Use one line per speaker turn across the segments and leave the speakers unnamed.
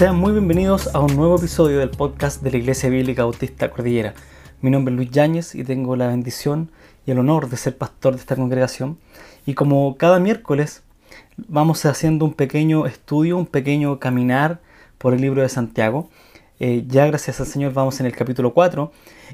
Sean muy bienvenidos a un nuevo episodio del podcast de la Iglesia Bíblica Bautista Cordillera. Mi nombre es Luis Yáñez y tengo la bendición y el honor de ser pastor de esta congregación. Y como cada miércoles vamos haciendo un pequeño estudio, un pequeño caminar por el libro de Santiago. Eh, ya gracias al Señor vamos en el capítulo 4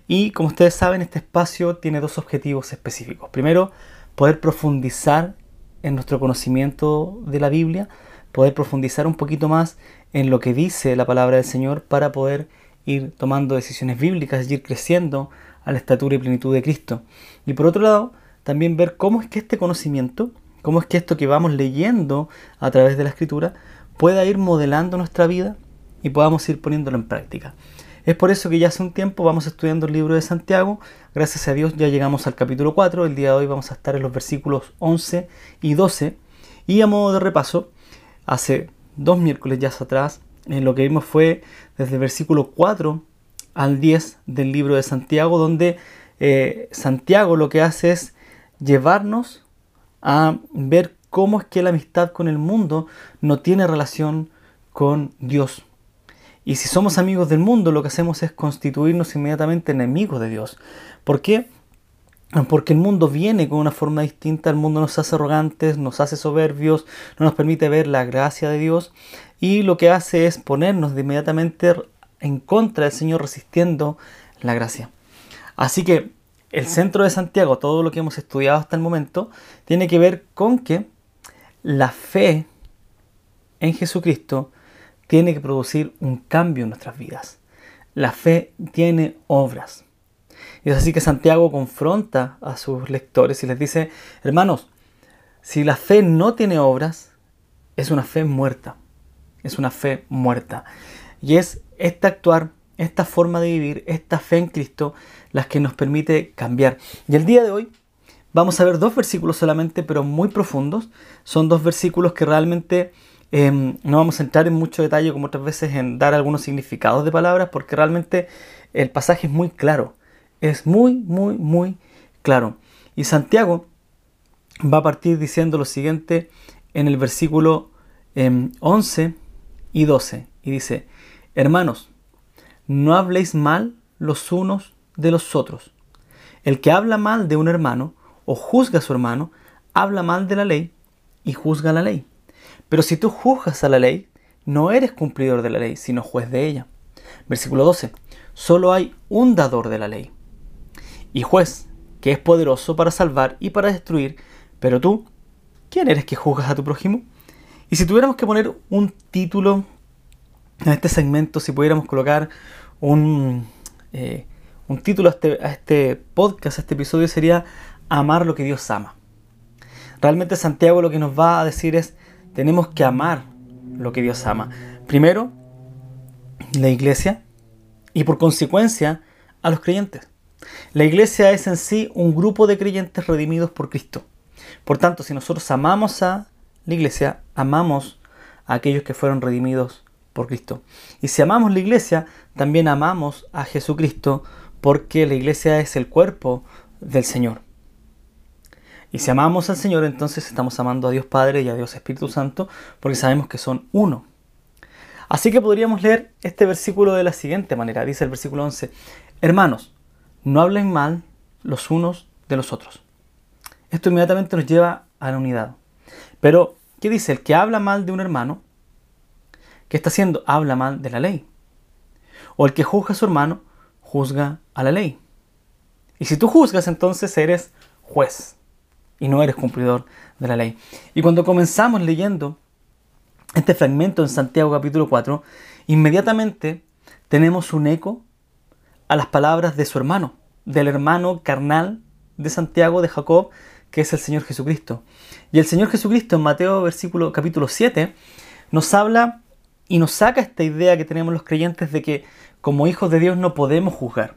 y como ustedes saben este espacio tiene dos objetivos específicos. Primero, poder profundizar en nuestro conocimiento de la Biblia, poder profundizar un poquito más en lo que dice la palabra del Señor para poder ir tomando decisiones bíblicas y ir creciendo a la estatura y plenitud de Cristo. Y por otro lado, también ver cómo es que este conocimiento, cómo es que esto que vamos leyendo a través de la escritura pueda ir modelando nuestra vida y podamos ir poniéndolo en práctica. Es por eso que ya hace un tiempo vamos estudiando el libro de Santiago. Gracias a Dios ya llegamos al capítulo 4. El día de hoy vamos a estar en los versículos 11 y 12. Y a modo de repaso, hace dos miércoles ya atrás, en lo que vimos fue desde el versículo 4 al 10 del libro de Santiago, donde eh, Santiago lo que hace es llevarnos a ver cómo es que la amistad con el mundo no tiene relación con Dios. Y si somos amigos del mundo, lo que hacemos es constituirnos inmediatamente enemigos de Dios. ¿Por qué? Porque el mundo viene con una forma distinta, el mundo nos hace arrogantes, nos hace soberbios, no nos permite ver la gracia de Dios y lo que hace es ponernos de inmediatamente en contra del Señor resistiendo la gracia. Así que el centro de Santiago, todo lo que hemos estudiado hasta el momento, tiene que ver con que la fe en Jesucristo tiene que producir un cambio en nuestras vidas. La fe tiene obras. Y es así que Santiago confronta a sus lectores y les dice, hermanos, si la fe no tiene obras, es una fe muerta. Es una fe muerta. Y es este actuar, esta forma de vivir, esta fe en Cristo, las que nos permite cambiar. Y el día de hoy vamos a ver dos versículos solamente, pero muy profundos. Son dos versículos que realmente Em, no vamos a entrar en mucho detalle como otras veces en dar algunos significados de palabras porque realmente el pasaje es muy claro. Es muy, muy, muy claro. Y Santiago va a partir diciendo lo siguiente en el versículo 11 em, y 12. Y dice, hermanos, no habléis mal los unos de los otros. El que habla mal de un hermano o juzga a su hermano, habla mal de la ley y juzga la ley. Pero si tú juzgas a la ley, no eres cumplidor de la ley, sino juez de ella. Versículo 12. Solo hay un dador de la ley y juez, que es poderoso para salvar y para destruir. Pero tú, ¿quién eres que juzgas a tu prójimo? Y si tuviéramos que poner un título en este segmento, si pudiéramos colocar un, eh, un título a este, a este podcast, a este episodio, sería Amar lo que Dios ama. Realmente Santiago lo que nos va a decir es, tenemos que amar lo que Dios ama. Primero, la iglesia y por consecuencia a los creyentes. La iglesia es en sí un grupo de creyentes redimidos por Cristo. Por tanto, si nosotros amamos a la iglesia, amamos a aquellos que fueron redimidos por Cristo. Y si amamos la iglesia, también amamos a Jesucristo porque la iglesia es el cuerpo del Señor. Y si amamos al Señor, entonces estamos amando a Dios Padre y a Dios Espíritu Santo, porque sabemos que son uno. Así que podríamos leer este versículo de la siguiente manera. Dice el versículo 11, Hermanos, no hablen mal los unos de los otros. Esto inmediatamente nos lleva a la unidad. Pero, ¿qué dice? El que habla mal de un hermano, ¿qué está haciendo? Habla mal de la ley. O el que juzga a su hermano, juzga a la ley. Y si tú juzgas, entonces eres juez y no eres cumplidor de la ley. Y cuando comenzamos leyendo este fragmento en Santiago capítulo 4, inmediatamente tenemos un eco a las palabras de su hermano, del hermano carnal de Santiago, de Jacob, que es el Señor Jesucristo. Y el Señor Jesucristo en Mateo versículo, capítulo 7 nos habla y nos saca esta idea que tenemos los creyentes de que como hijos de Dios no podemos juzgar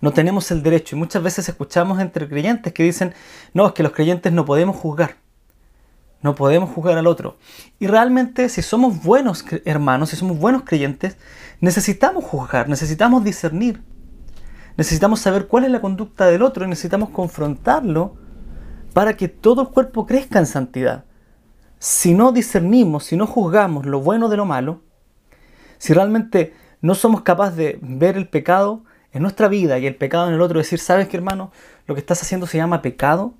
no tenemos el derecho. Y muchas veces escuchamos entre creyentes que dicen, no, es que los creyentes no podemos juzgar. No podemos juzgar al otro. Y realmente si somos buenos hermanos, si somos buenos creyentes, necesitamos juzgar, necesitamos discernir. Necesitamos saber cuál es la conducta del otro y necesitamos confrontarlo para que todo el cuerpo crezca en santidad. Si no discernimos, si no juzgamos lo bueno de lo malo, si realmente no somos capaces de ver el pecado en nuestra vida y el pecado en el otro, decir, ¿sabes qué hermano? Lo que estás haciendo se llama pecado.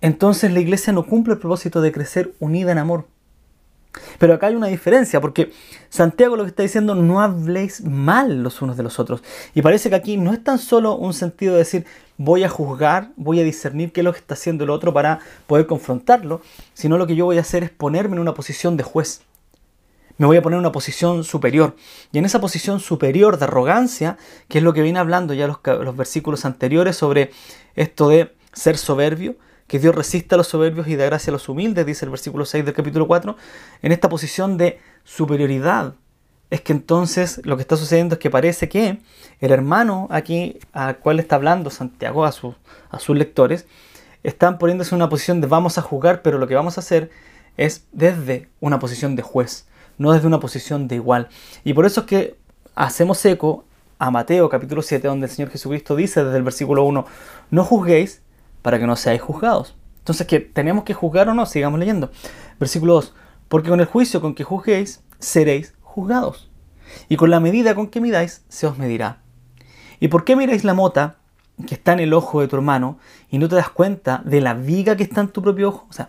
Entonces la iglesia no cumple el propósito de crecer unida en amor. Pero acá hay una diferencia, porque Santiago lo que está diciendo, no habléis mal los unos de los otros. Y parece que aquí no es tan solo un sentido de decir, voy a juzgar, voy a discernir qué es lo que está haciendo el otro para poder confrontarlo, sino lo que yo voy a hacer es ponerme en una posición de juez. Me voy a poner en una posición superior. Y en esa posición superior de arrogancia, que es lo que viene hablando ya los, los versículos anteriores sobre esto de ser soberbio, que Dios resista a los soberbios y da gracia a los humildes, dice el versículo 6 del capítulo 4, en esta posición de superioridad, es que entonces lo que está sucediendo es que parece que el hermano aquí al cual está hablando Santiago a, a sus lectores, están poniéndose en una posición de vamos a jugar, pero lo que vamos a hacer es desde una posición de juez, no desde una posición de igual. Y por eso es que hacemos eco a Mateo capítulo 7, donde el Señor Jesucristo dice desde el versículo 1, no juzguéis para que no seáis juzgados. Entonces, ¿que tenemos que juzgar o no? Sigamos leyendo. Versículo 2. Porque con el juicio con que juzguéis, seréis juzgados. Y con la medida con que midáis, se os medirá. ¿Y por qué miráis la mota que está en el ojo de tu hermano y no te das cuenta de la viga que está en tu propio ojo? O sea,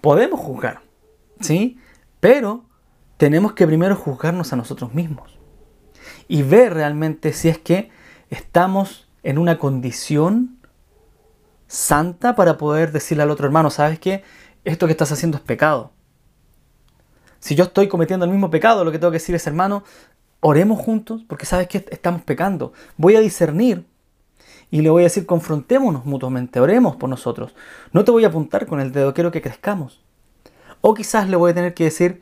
podemos juzgar, ¿sí? Pero tenemos que primero juzgarnos a nosotros mismos y ver realmente si es que estamos en una condición santa para poder decirle al otro hermano, ¿sabes qué? Esto que estás haciendo es pecado. Si yo estoy cometiendo el mismo pecado, lo que tengo que decir es, hermano, oremos juntos, porque sabes que estamos pecando. Voy a discernir y le voy a decir, confrontémonos mutuamente, oremos por nosotros. No te voy a apuntar con el dedo, quiero que crezcamos. O quizás le voy a tener que decir,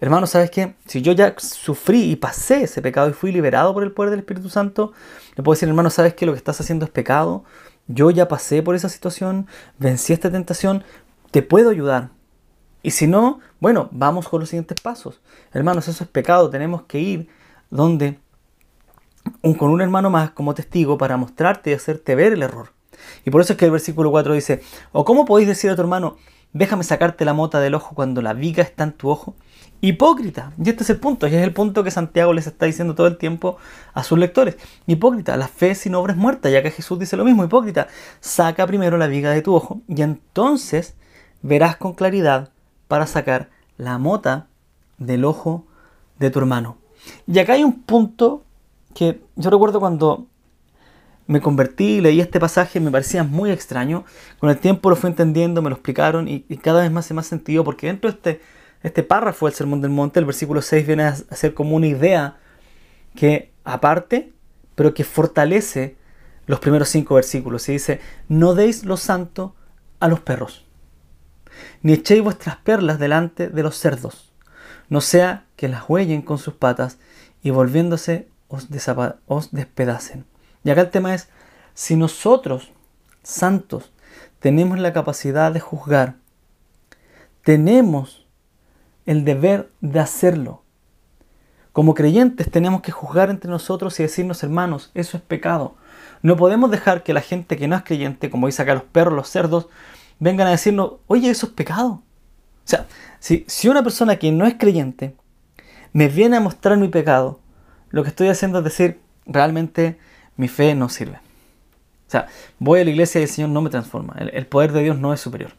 hermano, ¿sabes qué? Si yo ya sufrí y pasé ese pecado y fui liberado por el poder del Espíritu Santo, le puedo decir, hermano, ¿sabes qué? Lo que estás haciendo es pecado yo ya pasé por esa situación, vencí esta tentación, te puedo ayudar. Y si no, bueno, vamos con los siguientes pasos. Hermanos, eso es pecado, tenemos que ir donde con un hermano más como testigo para mostrarte y hacerte ver el error. Y por eso es que el versículo 4 dice, o cómo podéis decir a tu hermano, déjame sacarte la mota del ojo cuando la viga está en tu ojo, Hipócrita. Y este es el punto, y es el punto que Santiago les está diciendo todo el tiempo a sus lectores. Hipócrita, la fe sin obra es muerta, ya que Jesús dice lo mismo. Hipócrita, saca primero la viga de tu ojo y entonces verás con claridad para sacar la mota del ojo de tu hermano. Y acá hay un punto que yo recuerdo cuando me convertí leí este pasaje, me parecía muy extraño. Con el tiempo lo fui entendiendo, me lo explicaron y, y cada vez más se me ha sentido porque dentro de este este párrafo del Sermón del Monte, el versículo 6, viene a ser como una idea que aparte, pero que fortalece los primeros cinco versículos. Y dice, no deis lo santo a los perros, ni echéis vuestras perlas delante de los cerdos, no sea que las huellen con sus patas y volviéndose os, os despedacen. Y acá el tema es, si nosotros, santos, tenemos la capacidad de juzgar, tenemos el deber de hacerlo. Como creyentes tenemos que juzgar entre nosotros y decirnos, hermanos, eso es pecado. No podemos dejar que la gente que no es creyente, como dice acá los perros, los cerdos, vengan a decirnos, oye, eso es pecado. O sea, si, si una persona que no es creyente me viene a mostrar mi pecado, lo que estoy haciendo es decir, realmente mi fe no sirve. O sea, voy a la iglesia y el Señor no me transforma. el poder de Dios no es superior.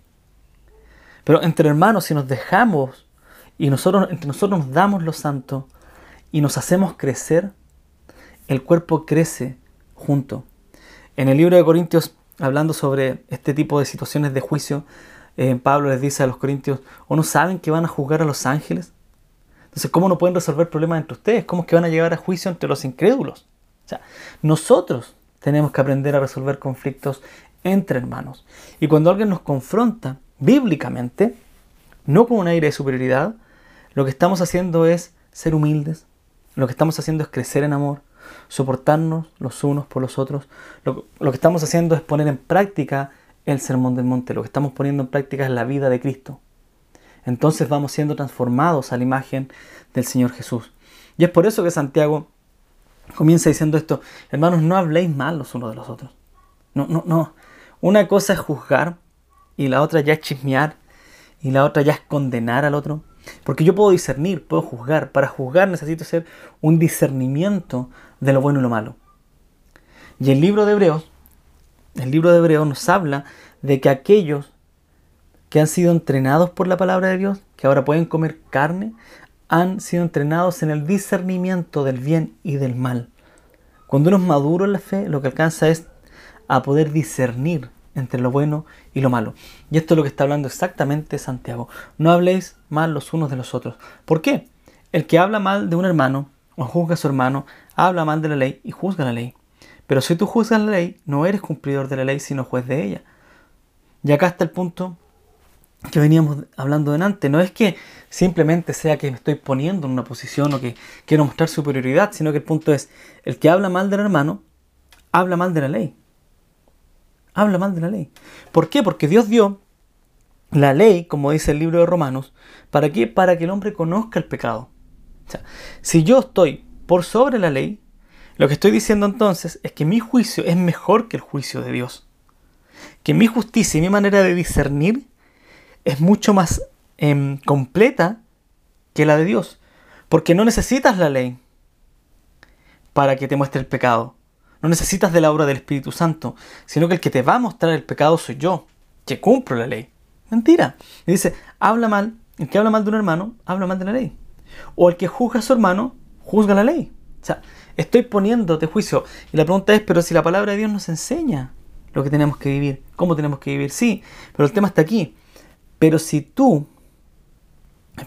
Pero entre hermanos, si nos dejamos y nosotros, entre nosotros nos damos lo santo y nos hacemos crecer, el cuerpo crece junto. En el libro de Corintios, hablando sobre este tipo de situaciones de juicio, eh, Pablo les dice a los corintios, ¿o no saben que van a juzgar a los ángeles? Entonces, ¿cómo no pueden resolver problemas entre ustedes? ¿Cómo es que van a llegar a juicio entre los incrédulos? O sea, nosotros tenemos que aprender a resolver conflictos entre hermanos. Y cuando alguien nos confronta bíblicamente, no con un aire de superioridad, lo que estamos haciendo es ser humildes, lo que estamos haciendo es crecer en amor, soportarnos los unos por los otros. Lo, que estamos haciendo es poner en práctica el sermón del monte, lo que estamos poniendo en práctica es la vida de Cristo. Entonces vamos siendo transformados a la imagen del Señor Jesús. Y es por eso que Santiago comienza diciendo esto, hermanos, no habléis mal los unos de los otros. No, no, no. Una cosa es juzgar y la otra ya es chismear y la otra ya es condenar al otro. Porque yo puedo discernir, puedo juzgar. Para juzgar necesito hacer un discernimiento de lo bueno y lo malo. Y el libro de Hebreos, el libro de Hebreos nos habla de que aquellos que han sido entrenados por la palabra de Dios, que ahora pueden comer carne, han sido entrenados en el discernimiento del bien y del mal. Cuando uno es maduro en la fe, lo que alcanza es a poder discernir entre lo bueno y lo malo. Y esto es lo que está hablando exactamente Santiago. No habléis mal los unos de los otros. ¿Por qué? El que habla mal de un hermano o juzga a su hermano, habla mal de la ley y juzga la ley. Pero si tú juzgas la ley, no eres cumplidor de la ley, sino juez de ella. Y acá está el punto que veníamos hablando delante. No es que simplemente sea que me estoy poniendo en una posición o que quiero mostrar superioridad, sino que el punto es, el que habla mal del hermano, habla mal de la ley habla mal de la ley. ¿Por qué? Porque Dios dio la ley, como dice el libro de Romanos, ¿para qué? Para que el hombre conozca el pecado. O sea, si yo estoy por sobre la ley, lo que estoy diciendo entonces es que mi juicio es mejor que el juicio de Dios. Que mi justicia y mi manera de discernir es mucho más em, completa que la de Dios. Porque no necesitas la ley para que te muestre el pecado. No necesitas de la obra del Espíritu Santo, sino que el que te va a mostrar el pecado soy yo, que cumplo la ley. Mentira. Y dice, habla mal, el que habla mal de un hermano, habla mal de la ley. O el que juzga a su hermano, juzga la ley. O sea, estoy poniéndote juicio. Y la pregunta es, pero si la palabra de Dios nos enseña lo que tenemos que vivir, cómo tenemos que vivir, sí, pero el tema está aquí. Pero si tú,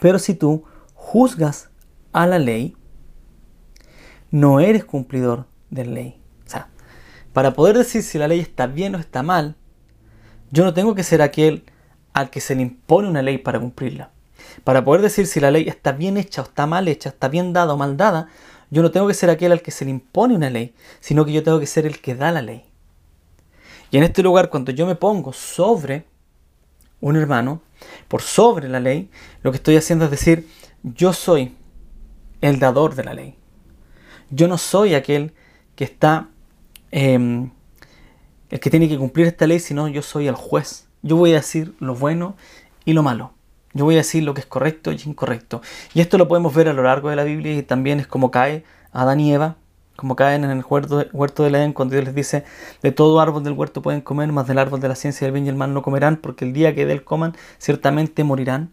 pero si tú juzgas a la ley, no eres cumplidor de la ley. Para poder decir si la ley está bien o está mal, yo no tengo que ser aquel al que se le impone una ley para cumplirla. Para poder decir si la ley está bien hecha o está mal hecha, está bien dada o mal dada, yo no tengo que ser aquel al que se le impone una ley, sino que yo tengo que ser el que da la ley. Y en este lugar, cuando yo me pongo sobre un hermano, por sobre la ley, lo que estoy haciendo es decir, yo soy el dador de la ley. Yo no soy aquel que está Em, el que tiene que cumplir esta ley, sino yo soy el juez. Yo voy a decir lo bueno y lo malo. Yo voy a decir lo que es correcto y incorrecto. Y esto lo podemos ver a lo largo de la Biblia y también es como cae Adán y Eva, como caen en el huerto, huerto del Edén cuando Dios les dice, de todo árbol del huerto pueden comer, mas del árbol de la ciencia del bien y el mal no comerán, porque el día que de él coman, ciertamente morirán.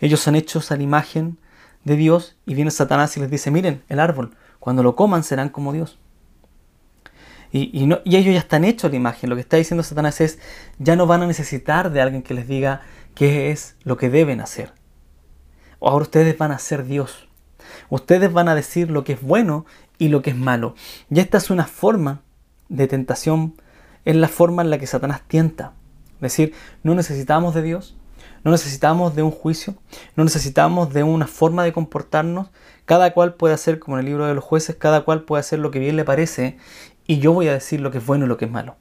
Ellos son hechos a la imagen de Dios y viene Satanás y les dice, miren, el árbol, cuando lo coman serán como Dios. Y, ellos ya están hechos la imagen. Lo que está diciendo Satanás es, ya no van a necesitar de alguien que les diga qué es lo que deben hacer. Ahora ustedes van a ser Dios. Ustedes van a decir lo que es bueno y lo que es malo. Y esta es una forma de tentación, es la forma en la que Satanás tienta. Es decir, no necesitamos de Dios, no necesitamos de un juicio, no necesitamos de una forma de comportarnos. Cada cual puede hacer, como en el libro de los jueces, cada cual puede hacer lo que bien le parece y yo voy a decir lo que es bueno y lo que es malo.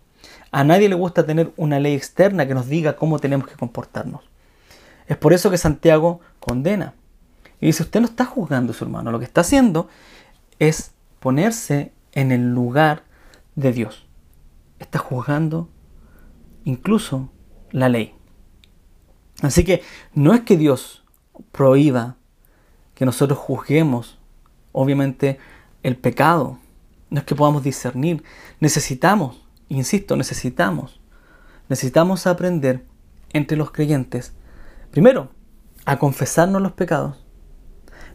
A nadie le gusta tener una ley externa que nos diga cómo tenemos que comportarnos. Es por eso que Santiago condena. Y dice, usted no está juzgando a su hermano, lo que está haciendo es ponerse en el lugar de Dios. Está juzgando incluso la ley. Así que no es que Dios prohíba que nosotros juzguemos, obviamente, el pecado no es que podamos discernir. Necesitamos, insisto, necesitamos, necesitamos aprender entre los creyentes, primero, a confesarnos los pecados.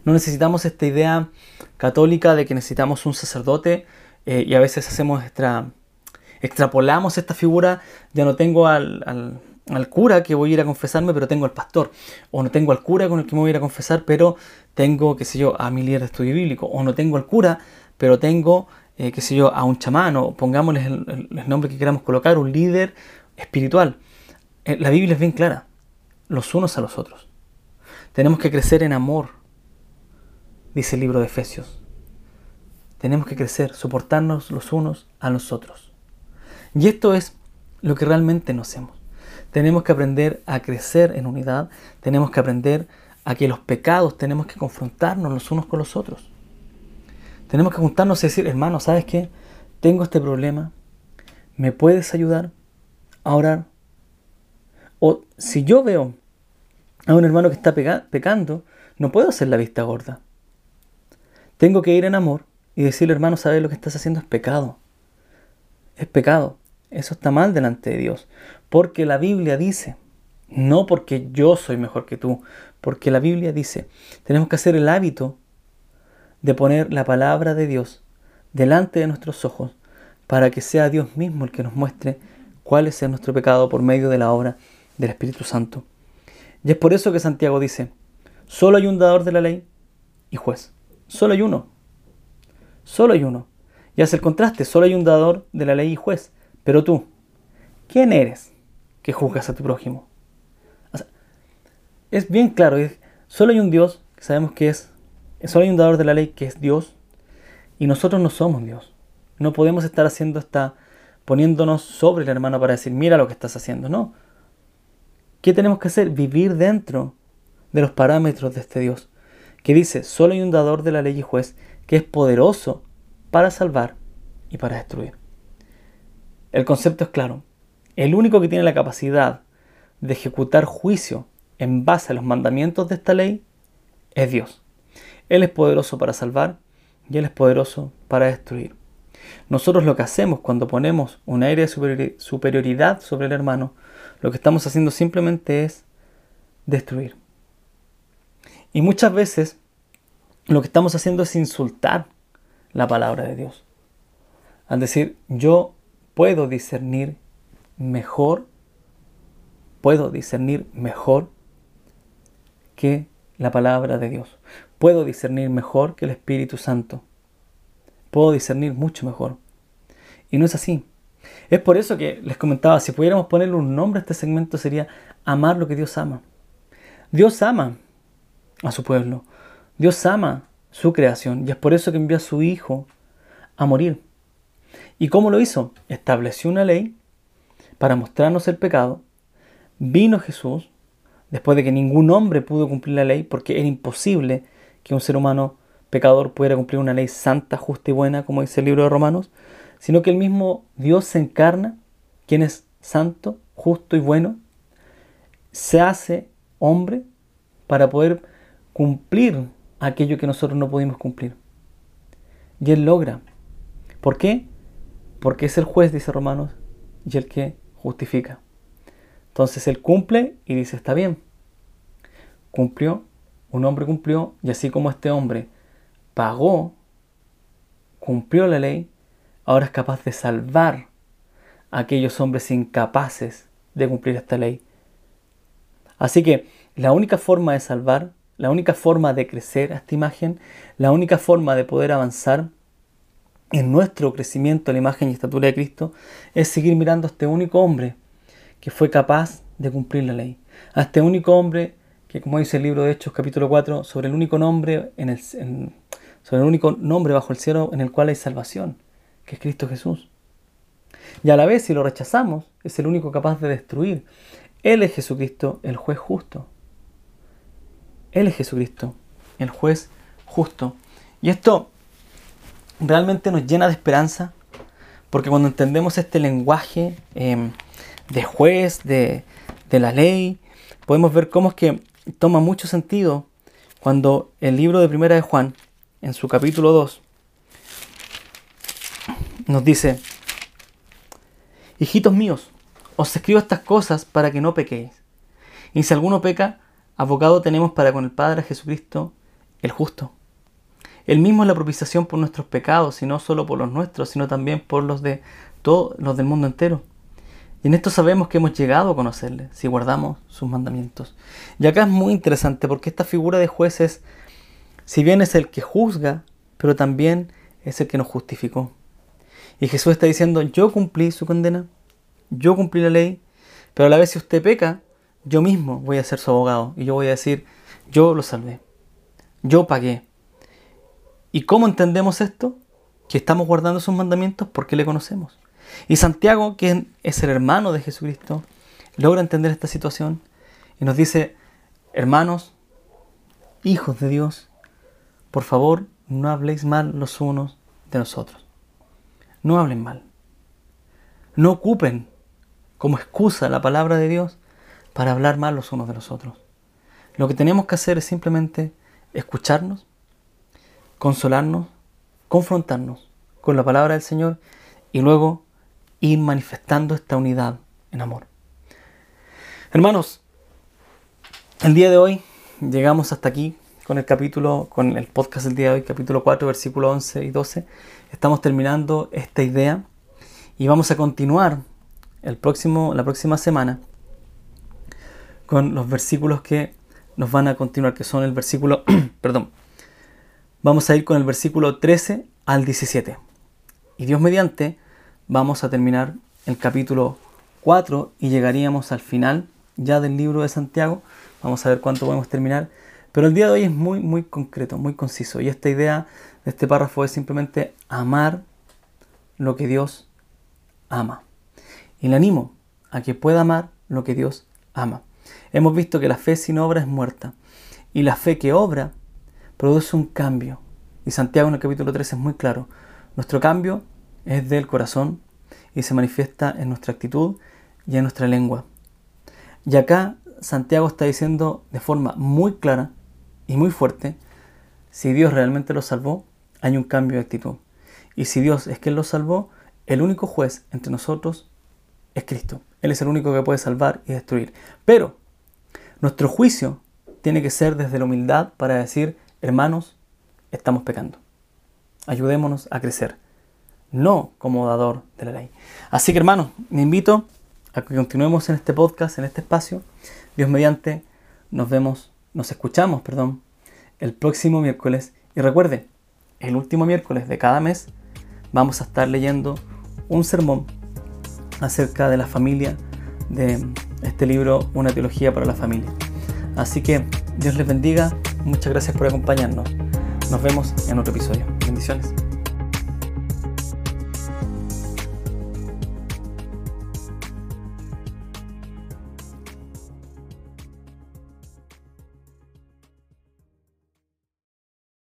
No necesitamos esta idea católica de que necesitamos un sacerdote eh, y a veces hacemos extra, extrapolamos esta figura, ya no tengo al, al, cura que voy a ir a confesarme, pero tengo al pastor. O no tengo al cura con el que me voy a ir a confesar, pero tengo, qué sé yo, a mi líder de estudio bíblico. O no tengo al cura, pero tengo eh, qué sé yo, a un chamán o pongámosles el, nombre que queramos colocar, un líder espiritual. Eh, la Biblia es bien clara, los unos a los otros. Tenemos que crecer en amor, dice el libro de Efesios. Tenemos que crecer, soportarnos los unos a los otros. Y esto es lo que realmente no hacemos. Tenemos que aprender a crecer en unidad, tenemos que aprender a que los pecados tenemos que confrontarnos los unos con los otros. Tenemos que juntarnos y decir, hermano, ¿sabes qué? Tengo este problema. ¿Me puedes ayudar a orar? O si yo veo a un hermano que está pecando, no puedo hacer la vista gorda. Tengo que ir en amor y decirle, hermano, sabes lo que estás haciendo es pecado. Es pecado. Eso está mal delante de Dios. Porque la Biblia dice, no porque yo soy mejor que tú, porque la Biblia dice, tenemos que hacer el hábito de poner la palabra de Dios delante de nuestros ojos para que sea Dios mismo el que nos muestre cuál es nuestro pecado por medio de la obra del Espíritu Santo. Y es por eso que Santiago dice, solo hay un dador de la ley y juez. Solo hay uno. Solo hay uno. Y hace el contraste, solo hay un dador de la ley y juez. Pero tú, ¿quién eres que juzgas a tu prójimo? es bien claro, solo hay un Dios, que sabemos que es, solo hay un dador de la ley que es Dios, y nosotros no somos Dios. No podemos estar haciendo esta, poniéndonos sobre el hermano para decir, mira lo que estás haciendo. No. ¿Qué tenemos que hacer? Vivir dentro de los parámetros de este Dios, que dice, solo hay un dador de la ley y juez que es poderoso para salvar y para destruir. El concepto es claro. El único que tiene la capacidad de ejecutar juicio en base a los mandamientos de esta ley es Dios. Él es poderoso para salvar y Él es poderoso para destruir. Nosotros lo que hacemos cuando ponemos un aire de superioridad sobre el hermano, lo que estamos haciendo simplemente es destruir. Y muchas veces lo que estamos haciendo es insultar la palabra de Dios. Al decir, yo puedo discernir mejor, puedo discernir mejor que la palabra de Dios. Puedo discernir mejor que el Espíritu Santo. Puedo discernir mucho mejor. Y no es así. Es por eso que les comentaba, si pudiéramos ponerle un nombre a este segmento sería amar lo que Dios ama. Dios ama a su pueblo. Dios ama su creación y es por eso que envió a su Hijo a morir. ¿Y cómo lo hizo? Estableció una ley para mostrarnos el pecado. Vino Jesús, después de que ningún hombre pudo cumplir la ley, porque era imposible que un ser humano pecador pudiera cumplir una ley santa, justa y buena, como dice el libro de Romanos, sino que el mismo Dios se encarna, quien es santo, justo y bueno, se hace hombre para poder cumplir aquello que nosotros no pudimos cumplir. Y Él logra. ¿Por qué? Porque es el juez, dice Romanos, y el que justifica. Entonces Él cumple y dice, está bien. Cumplió, un hombre cumplió, y así como este hombre pagó, cumplió la ley, ahora es capaz de salvar a aquellos hombres incapaces de cumplir esta ley. Así que la única forma de salvar la única forma de crecer a esta imagen, la única forma de poder avanzar en nuestro crecimiento a la imagen y estatura de Cristo es seguir mirando a este único hombre que fue capaz de cumplir la ley. A este único hombre que, como dice el libro de Hechos capítulo 4, sobre el único nombre, en el, sobre el único nombre bajo el cielo en el cual hay salvación, que es Cristo Jesús. Y a la vez, si lo rechazamos, es el único capaz de destruir. Él es Jesucristo, el juez justo. Él es Jesucristo, el juez justo. Y esto realmente nos llena de esperanza, porque cuando entendemos este lenguaje em, de juez, de, de la ley, podemos ver cómo es que toma mucho sentido cuando el libro de Primera de Juan, en su capítulo 2, nos dice, hijitos míos, os escribo estas cosas para que no pequéis. Y si alguno peca, Abogado tenemos para con el Padre Jesucristo, el justo. Él mismo es la propiciación por nuestros pecados, y no solo por los nuestros, sino también por los de todos los del mundo entero. Y en esto sabemos que hemos llegado a conocerle, si guardamos sus mandamientos. Y acá es muy interesante porque esta figura de juez es, si bien es el que juzga, pero también es el que nos justificó. Y Jesús está diciendo, yo cumplí su condena, yo cumplí la ley, pero a la vez si usted peca, yo mismo voy a ser su abogado y yo voy a decir, yo lo salvé, yo pagué. ¿Y cómo entendemos esto? Que estamos guardando sus mandamientos porque le conocemos. Y Santiago, que es el hermano de Jesucristo, logra entender esta situación y nos dice, hermanos, hijos de Dios, por favor, no habléis mal los unos de los otros. No hablen mal. No ocupen como excusa la palabra de Dios para hablar mal los unos de los otros. Lo que tenemos que hacer es simplemente escucharnos, consolarnos, confrontarnos con la palabra del Señor y luego ir manifestando esta unidad en amor. Hermanos, el día de hoy llegamos hasta aquí con el capítulo, con el podcast del día de hoy, capítulo 4, versículos 11 y 12. Estamos terminando esta idea y vamos a continuar el próximo, la próxima semana con los versículos que nos van a continuar, que son el versículo, perdón, vamos a ir con el versículo 13 al 17. Y Dios mediante, vamos a terminar el capítulo 4 y llegaríamos al final ya del libro de Santiago. Vamos a ver cuánto podemos terminar. Pero el día de hoy es muy, muy concreto, muy conciso. Y esta idea de este párrafo es simplemente amar lo que Dios ama. Y le animo a que pueda amar lo que Dios ama. Hemos visto que la fe sin obra es muerta. Y la fe que obra produce un cambio. Y Santiago en el capítulo 3 es muy claro. Nuestro cambio es del corazón y se manifiesta en nuestra actitud y en nuestra lengua. Y acá Santiago está diciendo de forma muy clara y muy fuerte, si Dios realmente lo salvó, hay un cambio de actitud. Y si Dios es quien lo salvó, el único juez entre nosotros es Cristo. Él es el único que puede salvar y destruir. Pero nuestro juicio tiene que ser desde la humildad para decir, hermanos, estamos pecando. Ayudémonos a crecer, no como dador de la ley. Así que hermanos, me invito a que continuemos en este podcast, en este espacio. Dios mediante, nos vemos, nos escuchamos, perdón, el próximo miércoles. Y recuerde, el último miércoles de cada mes vamos a estar leyendo un sermón acerca de la familia de este libro, Una teología para la familia. Así que Dios les bendiga, muchas gracias por acompañarnos. Nos vemos en otro episodio. Bendiciones.